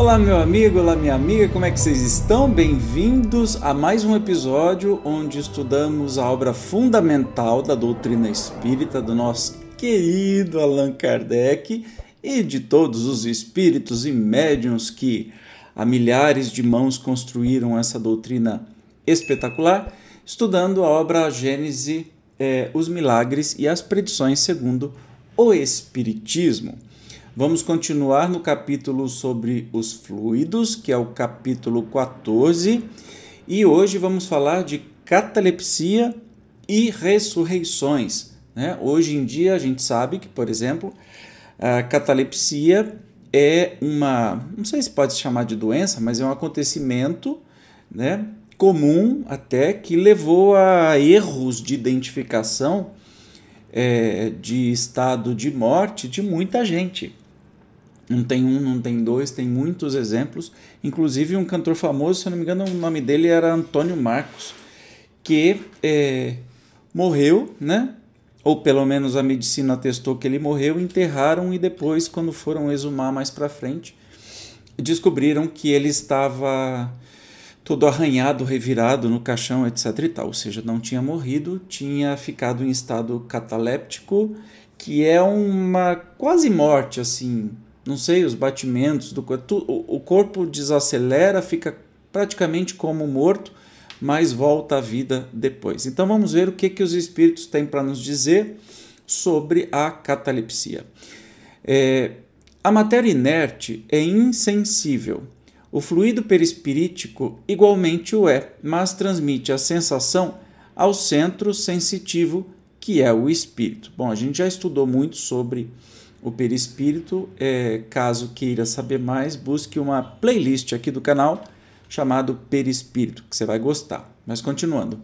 Olá, meu amigo, olá, minha amiga, como é que vocês estão? Bem-vindos a mais um episódio onde estudamos a obra fundamental da doutrina espírita do nosso querido Allan Kardec e de todos os espíritos e médiuns que há milhares de mãos construíram essa doutrina espetacular, estudando a obra Gênese, eh, os milagres e as predições segundo o Espiritismo. Vamos continuar no capítulo sobre os fluidos, que é o capítulo 14, e hoje vamos falar de catalepsia e ressurreições. Né? Hoje em dia a gente sabe que, por exemplo, a catalepsia é uma, não sei se pode se chamar de doença, mas é um acontecimento né, comum até que levou a erros de identificação é, de estado de morte de muita gente. Não tem um, não tem dois, tem muitos exemplos. Inclusive um cantor famoso, se eu não me engano, o nome dele era Antônio Marcos, que é, morreu, né? Ou pelo menos a medicina atestou que ele morreu, enterraram e depois, quando foram exumar mais para frente, descobriram que ele estava todo arranhado, revirado no caixão, etc e tal. Ou seja, não tinha morrido, tinha ficado em estado cataléptico, que é uma quase morte, assim, não sei, os batimentos do o corpo desacelera, fica praticamente como morto, mas volta à vida depois. Então vamos ver o que, que os espíritos têm para nos dizer sobre a catalepsia. É, a matéria inerte é insensível. O fluido perispirítico igualmente o é, mas transmite a sensação ao centro sensitivo que é o espírito. Bom, a gente já estudou muito sobre o perispírito. É, caso queira saber mais, busque uma playlist aqui do canal chamado Perispírito, que você vai gostar. Mas continuando.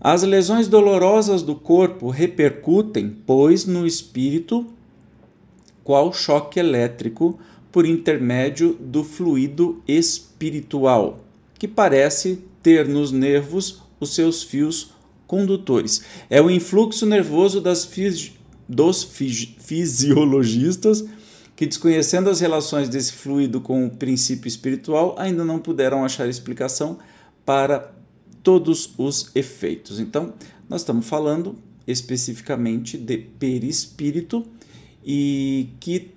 As lesões dolorosas do corpo repercutem, pois, no espírito, qual choque elétrico por intermédio do fluido espiritual, que parece ter nos nervos os seus fios condutores. É o influxo nervoso das dos fisiologistas que, desconhecendo as relações desse fluido com o princípio espiritual, ainda não puderam achar explicação para todos os efeitos. Então, nós estamos falando especificamente de perispírito e que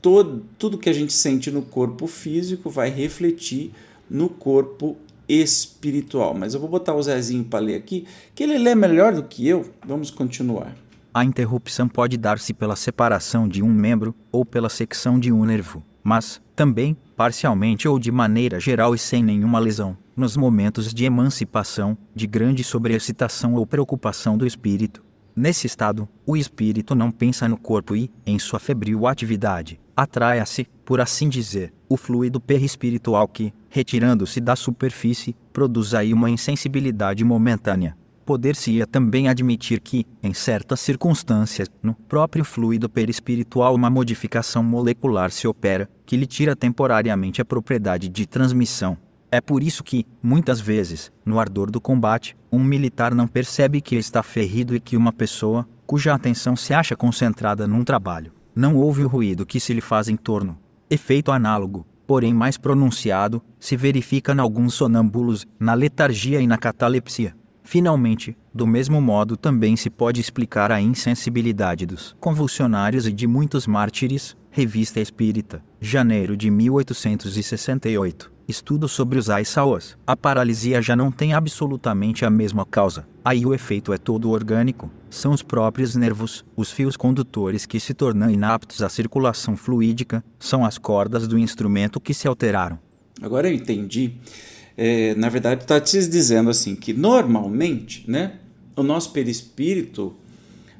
todo, tudo que a gente sente no corpo físico vai refletir no corpo espiritual. Mas eu vou botar o Zezinho para ler aqui, que ele lê melhor do que eu. Vamos continuar. A interrupção pode dar-se pela separação de um membro ou pela secção de um nervo, mas, também, parcialmente ou de maneira geral e sem nenhuma lesão, nos momentos de emancipação, de grande sobreexcitação ou preocupação do espírito. Nesse estado, o espírito não pensa no corpo e, em sua febril atividade, atrai-se, por assim dizer, o fluido perispiritual que, retirando-se da superfície, produz aí uma insensibilidade momentânea poder-se-ia também admitir que, em certas circunstâncias, no próprio fluido perispiritual uma modificação molecular se opera, que lhe tira temporariamente a propriedade de transmissão. É por isso que, muitas vezes, no ardor do combate, um militar não percebe que está ferido e que uma pessoa, cuja atenção se acha concentrada num trabalho, não ouve o ruído que se lhe faz em torno. Efeito análogo, porém mais pronunciado, se verifica em alguns sonâmbulos, na letargia e na catalepsia. Finalmente, do mesmo modo também se pode explicar a insensibilidade dos convulsionários e de muitos mártires, Revista Espírita, janeiro de 1868. Estudo sobre os Aissaos. A paralisia já não tem absolutamente a mesma causa. Aí o efeito é todo orgânico. São os próprios nervos, os fios condutores que se tornam inaptos à circulação fluídica, são as cordas do instrumento que se alteraram. Agora eu entendi é, na verdade, está te dizendo assim que normalmente, né, o nosso perispírito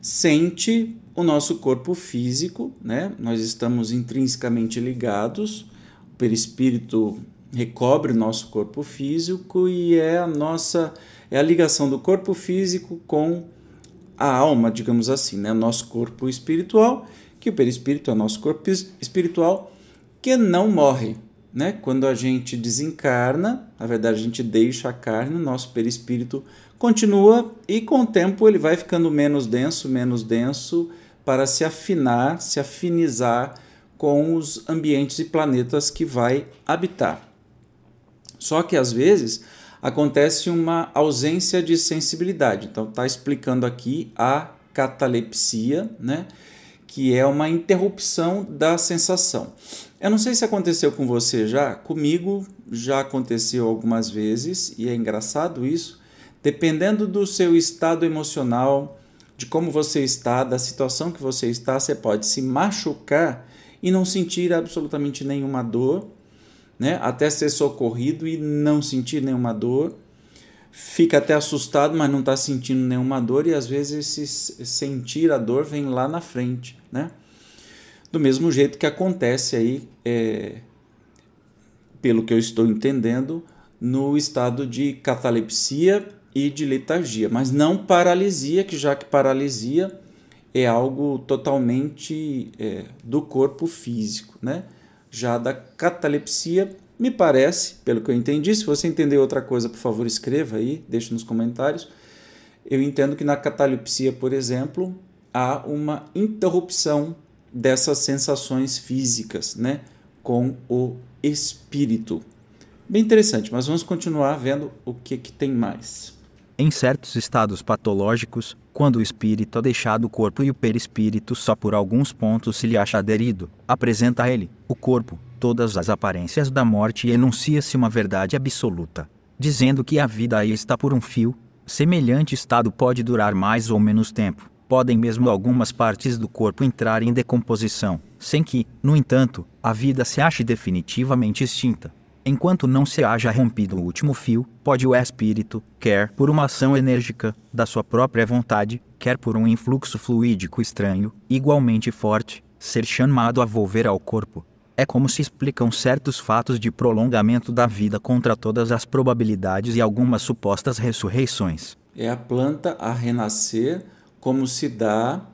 sente o nosso corpo físico, né? Nós estamos intrinsecamente ligados. O perispírito recobre o nosso corpo físico e é a nossa é a ligação do corpo físico com a alma, digamos assim, né? Nosso corpo espiritual, que o perispírito é nosso corpo espiritual que não morre, né? Quando a gente desencarna, na verdade a gente deixa a carne, o nosso perispírito continua e com o tempo ele vai ficando menos denso, menos denso para se afinar, se afinizar com os ambientes e planetas que vai habitar. Só que às vezes acontece uma ausência de sensibilidade. Então está explicando aqui a catalepsia, né? Que é uma interrupção da sensação. Eu não sei se aconteceu com você já, comigo já aconteceu algumas vezes e é engraçado isso. Dependendo do seu estado emocional, de como você está, da situação que você está, você pode se machucar e não sentir absolutamente nenhuma dor, né? Até ser socorrido e não sentir nenhuma dor. Fica até assustado, mas não está sentindo nenhuma dor e às vezes esse sentir a dor vem lá na frente, né? Do mesmo jeito que acontece aí, é, pelo que eu estou entendendo, no estado de catalepsia e de letargia, mas não paralisia, que já que paralisia é algo totalmente é, do corpo físico, né? Já da catalepsia, me parece, pelo que eu entendi, se você entender outra coisa, por favor, escreva aí, deixe nos comentários. Eu entendo que na catalepsia, por exemplo, há uma interrupção dessas sensações físicas, né, com o espírito. Bem interessante, mas vamos continuar vendo o que, que tem mais. Em certos estados patológicos, quando o espírito é deixado o corpo e o perispírito só por alguns pontos se lhe acha aderido, apresenta a ele, o corpo, todas as aparências da morte e enuncia-se uma verdade absoluta, dizendo que a vida aí está por um fio. Semelhante estado pode durar mais ou menos tempo, podem mesmo algumas partes do corpo entrar em decomposição, sem que, no entanto, a vida se ache definitivamente extinta. Enquanto não se haja rompido o último fio, pode o espírito, quer por uma ação enérgica, da sua própria vontade, quer por um influxo fluídico estranho, igualmente forte, ser chamado a volver ao corpo. É como se explicam certos fatos de prolongamento da vida contra todas as probabilidades e algumas supostas ressurreições. É a planta a renascer como se dá,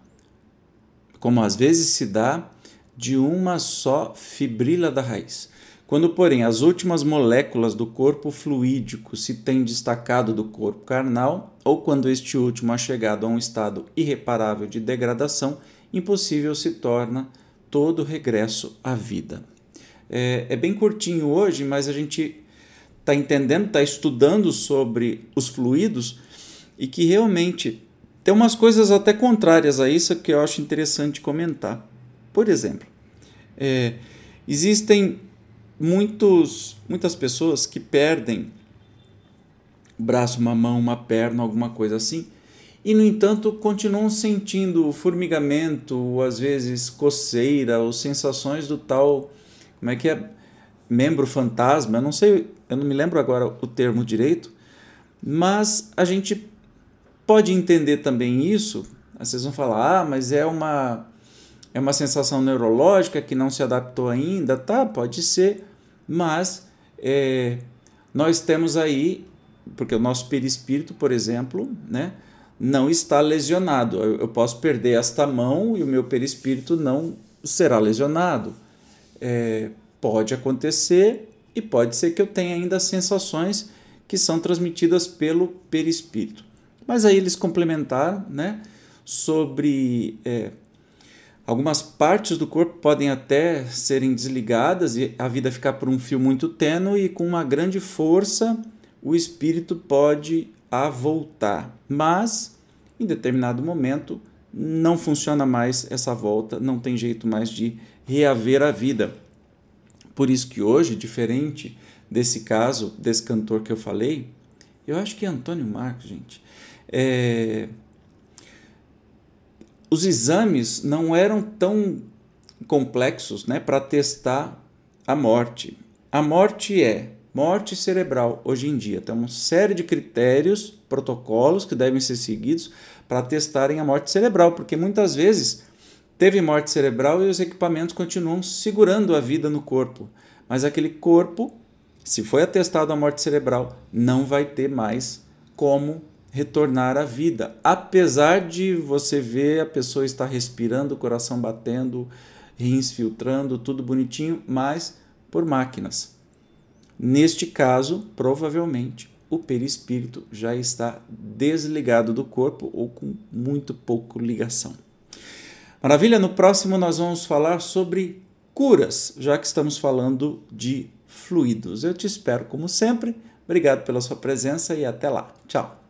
como às vezes se dá, de uma só fibrila da raiz. Quando, porém, as últimas moléculas do corpo fluídico se têm destacado do corpo carnal, ou quando este último é chegado a um estado irreparável de degradação, impossível se torna todo regresso à vida. É, é bem curtinho hoje, mas a gente está entendendo, está estudando sobre os fluidos e que realmente tem umas coisas até contrárias a isso que eu acho interessante comentar. Por exemplo, é, existem muitos, muitas pessoas que perdem braço, uma mão, uma perna, alguma coisa assim, e no entanto continuam sentindo formigamento, ou às vezes coceira, ou sensações do tal, como é que é? Membro fantasma, eu não sei, eu não me lembro agora o termo direito, mas a gente pode entender também isso. Vocês vão falar, ah, mas é uma é uma sensação neurológica que não se adaptou ainda, tá? Pode ser, mas é, nós temos aí, porque o nosso perispírito, por exemplo, né, não está lesionado. Eu, eu posso perder esta mão e o meu perispírito não será lesionado. É, pode acontecer e pode ser que eu tenha ainda sensações que são transmitidas pelo perispírito. Mas aí eles complementaram né, sobre é, algumas partes do corpo podem até serem desligadas e a vida ficar por um fio muito tênue e com uma grande força o espírito pode voltar. Mas em determinado momento não funciona mais essa volta, não tem jeito mais de reaver a vida. Por isso que hoje, diferente desse caso, desse cantor que eu falei, eu acho que é Antônio Marcos, gente. É... Os exames não eram tão complexos né, para testar a morte. A morte é morte cerebral hoje em dia. Tem uma série de critérios, protocolos que devem ser seguidos para testarem a morte cerebral, porque muitas vezes teve morte cerebral e os equipamentos continuam segurando a vida no corpo, mas aquele corpo, se foi atestado a morte cerebral, não vai ter mais como retornar à vida, apesar de você ver a pessoa estar respirando, o coração batendo, rins filtrando, tudo bonitinho, mas por máquinas. Neste caso, provavelmente o perispírito já está desligado do corpo ou com muito pouco ligação. Maravilha, no próximo nós vamos falar sobre curas, já que estamos falando de fluidos. Eu te espero como sempre. Obrigado pela sua presença e até lá. Tchau.